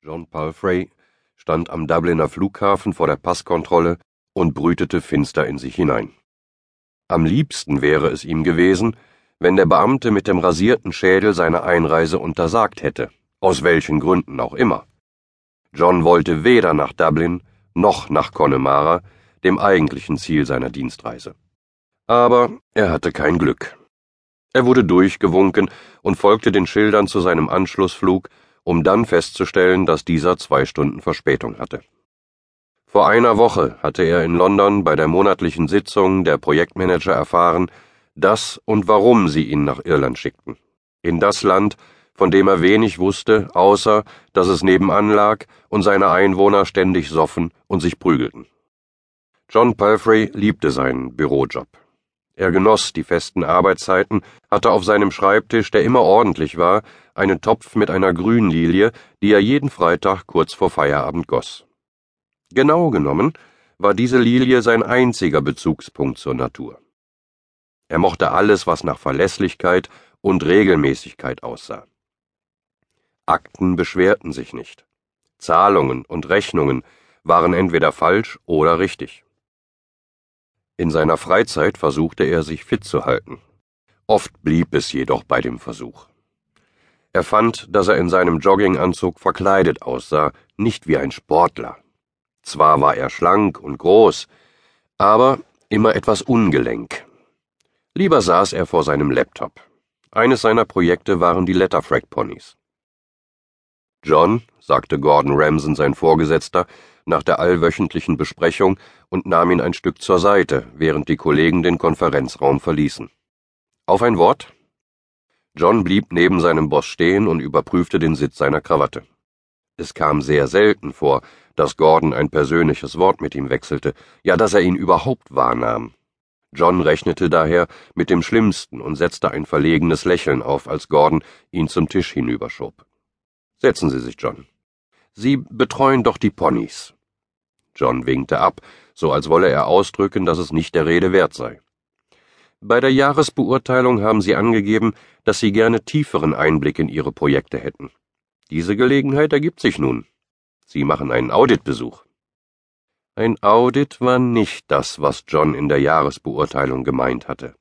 John Palfrey stand am Dubliner Flughafen vor der Passkontrolle und brütete finster in sich hinein. Am liebsten wäre es ihm gewesen, wenn der Beamte mit dem rasierten Schädel seine Einreise untersagt hätte, aus welchen Gründen auch immer. John wollte weder nach Dublin noch nach Connemara, dem eigentlichen Ziel seiner Dienstreise. Aber er hatte kein Glück. Er wurde durchgewunken und folgte den Schildern zu seinem Anschlussflug, um dann festzustellen, dass dieser zwei Stunden Verspätung hatte. Vor einer Woche hatte er in London bei der monatlichen Sitzung der Projektmanager erfahren, dass und warum sie ihn nach Irland schickten. In das Land, von dem er wenig wusste, außer dass es nebenan lag und seine Einwohner ständig soffen und sich prügelten. John Palfrey liebte seinen Bürojob. Er genoss die festen Arbeitszeiten, hatte auf seinem Schreibtisch, der immer ordentlich war, einen Topf mit einer Grünlilie, die er jeden Freitag kurz vor Feierabend goss. Genau genommen war diese Lilie sein einziger Bezugspunkt zur Natur. Er mochte alles, was nach Verlässlichkeit und Regelmäßigkeit aussah. Akten beschwerten sich nicht. Zahlungen und Rechnungen waren entweder falsch oder richtig. In seiner Freizeit versuchte er sich fit zu halten. Oft blieb es jedoch bei dem Versuch. Er fand, dass er in seinem Jogginganzug verkleidet aussah, nicht wie ein Sportler. Zwar war er schlank und groß, aber immer etwas ungelenk. Lieber saß er vor seinem Laptop. Eines seiner Projekte waren die Letterfrack-Ponys. John, sagte Gordon Ramson sein Vorgesetzter, nach der allwöchentlichen Besprechung und nahm ihn ein Stück zur Seite, während die Kollegen den Konferenzraum verließen. Auf ein Wort? John blieb neben seinem Boss stehen und überprüfte den Sitz seiner Krawatte. Es kam sehr selten vor, dass Gordon ein persönliches Wort mit ihm wechselte, ja dass er ihn überhaupt wahrnahm. John rechnete daher mit dem Schlimmsten und setzte ein verlegenes Lächeln auf, als Gordon ihn zum Tisch hinüberschob. Setzen Sie sich, John. Sie betreuen doch die Ponys. John winkte ab, so als wolle er ausdrücken, dass es nicht der Rede wert sei. Bei der Jahresbeurteilung haben Sie angegeben, dass Sie gerne tieferen Einblick in Ihre Projekte hätten. Diese Gelegenheit ergibt sich nun. Sie machen einen Auditbesuch. Ein Audit war nicht das, was John in der Jahresbeurteilung gemeint hatte.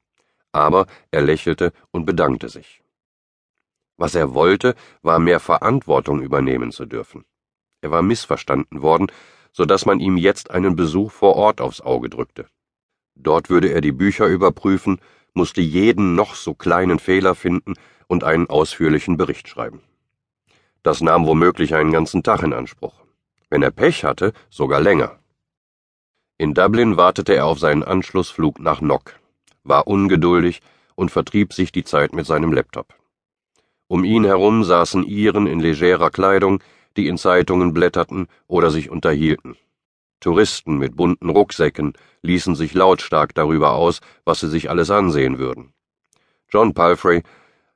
Aber er lächelte und bedankte sich. Was er wollte, war mehr Verantwortung übernehmen zu dürfen. Er war missverstanden worden so dass man ihm jetzt einen Besuch vor Ort aufs Auge drückte. Dort würde er die Bücher überprüfen, musste jeden noch so kleinen Fehler finden und einen ausführlichen Bericht schreiben. Das nahm womöglich einen ganzen Tag in Anspruch. Wenn er Pech hatte, sogar länger. In Dublin wartete er auf seinen Anschlussflug nach Nock, war ungeduldig und vertrieb sich die Zeit mit seinem Laptop. Um ihn herum saßen Iren in legerer Kleidung, die in Zeitungen blätterten oder sich unterhielten. Touristen mit bunten Rucksäcken ließen sich lautstark darüber aus, was sie sich alles ansehen würden. John Palfrey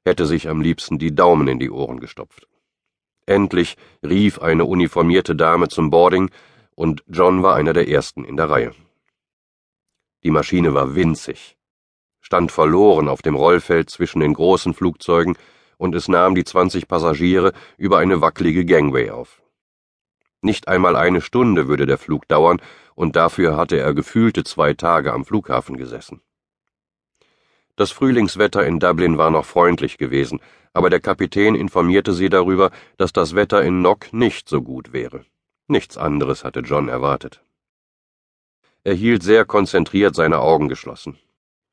hätte sich am liebsten die Daumen in die Ohren gestopft. Endlich rief eine uniformierte Dame zum Boarding, und John war einer der ersten in der Reihe. Die Maschine war winzig, stand verloren auf dem Rollfeld zwischen den großen Flugzeugen und es nahm die zwanzig Passagiere über eine wackelige Gangway auf. Nicht einmal eine Stunde würde der Flug dauern, und dafür hatte er gefühlte zwei Tage am Flughafen gesessen. Das Frühlingswetter in Dublin war noch freundlich gewesen, aber der Kapitän informierte sie darüber, dass das Wetter in Nock nicht so gut wäre. Nichts anderes hatte John erwartet. Er hielt sehr konzentriert seine Augen geschlossen.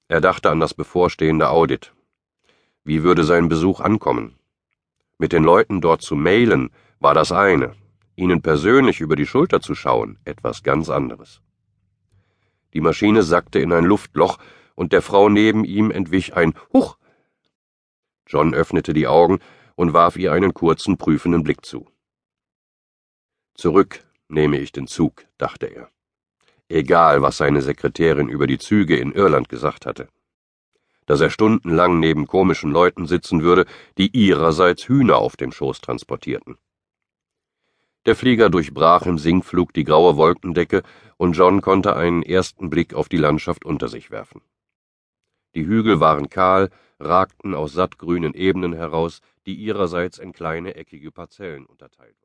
Er dachte an das bevorstehende Audit. Wie würde sein Besuch ankommen? Mit den Leuten dort zu mailen war das eine, ihnen persönlich über die Schulter zu schauen etwas ganz anderes. Die Maschine sackte in ein Luftloch, und der Frau neben ihm entwich ein Huch. John öffnete die Augen und warf ihr einen kurzen, prüfenden Blick zu. Zurück nehme ich den Zug, dachte er. Egal, was seine Sekretärin über die Züge in Irland gesagt hatte dass er stundenlang neben komischen Leuten sitzen würde, die ihrerseits Hühner auf dem Schoß transportierten. Der Flieger durchbrach im Sinkflug die graue Wolkendecke, und John konnte einen ersten Blick auf die Landschaft unter sich werfen. Die Hügel waren kahl, ragten aus sattgrünen Ebenen heraus, die ihrerseits in kleine eckige Parzellen unterteilt waren.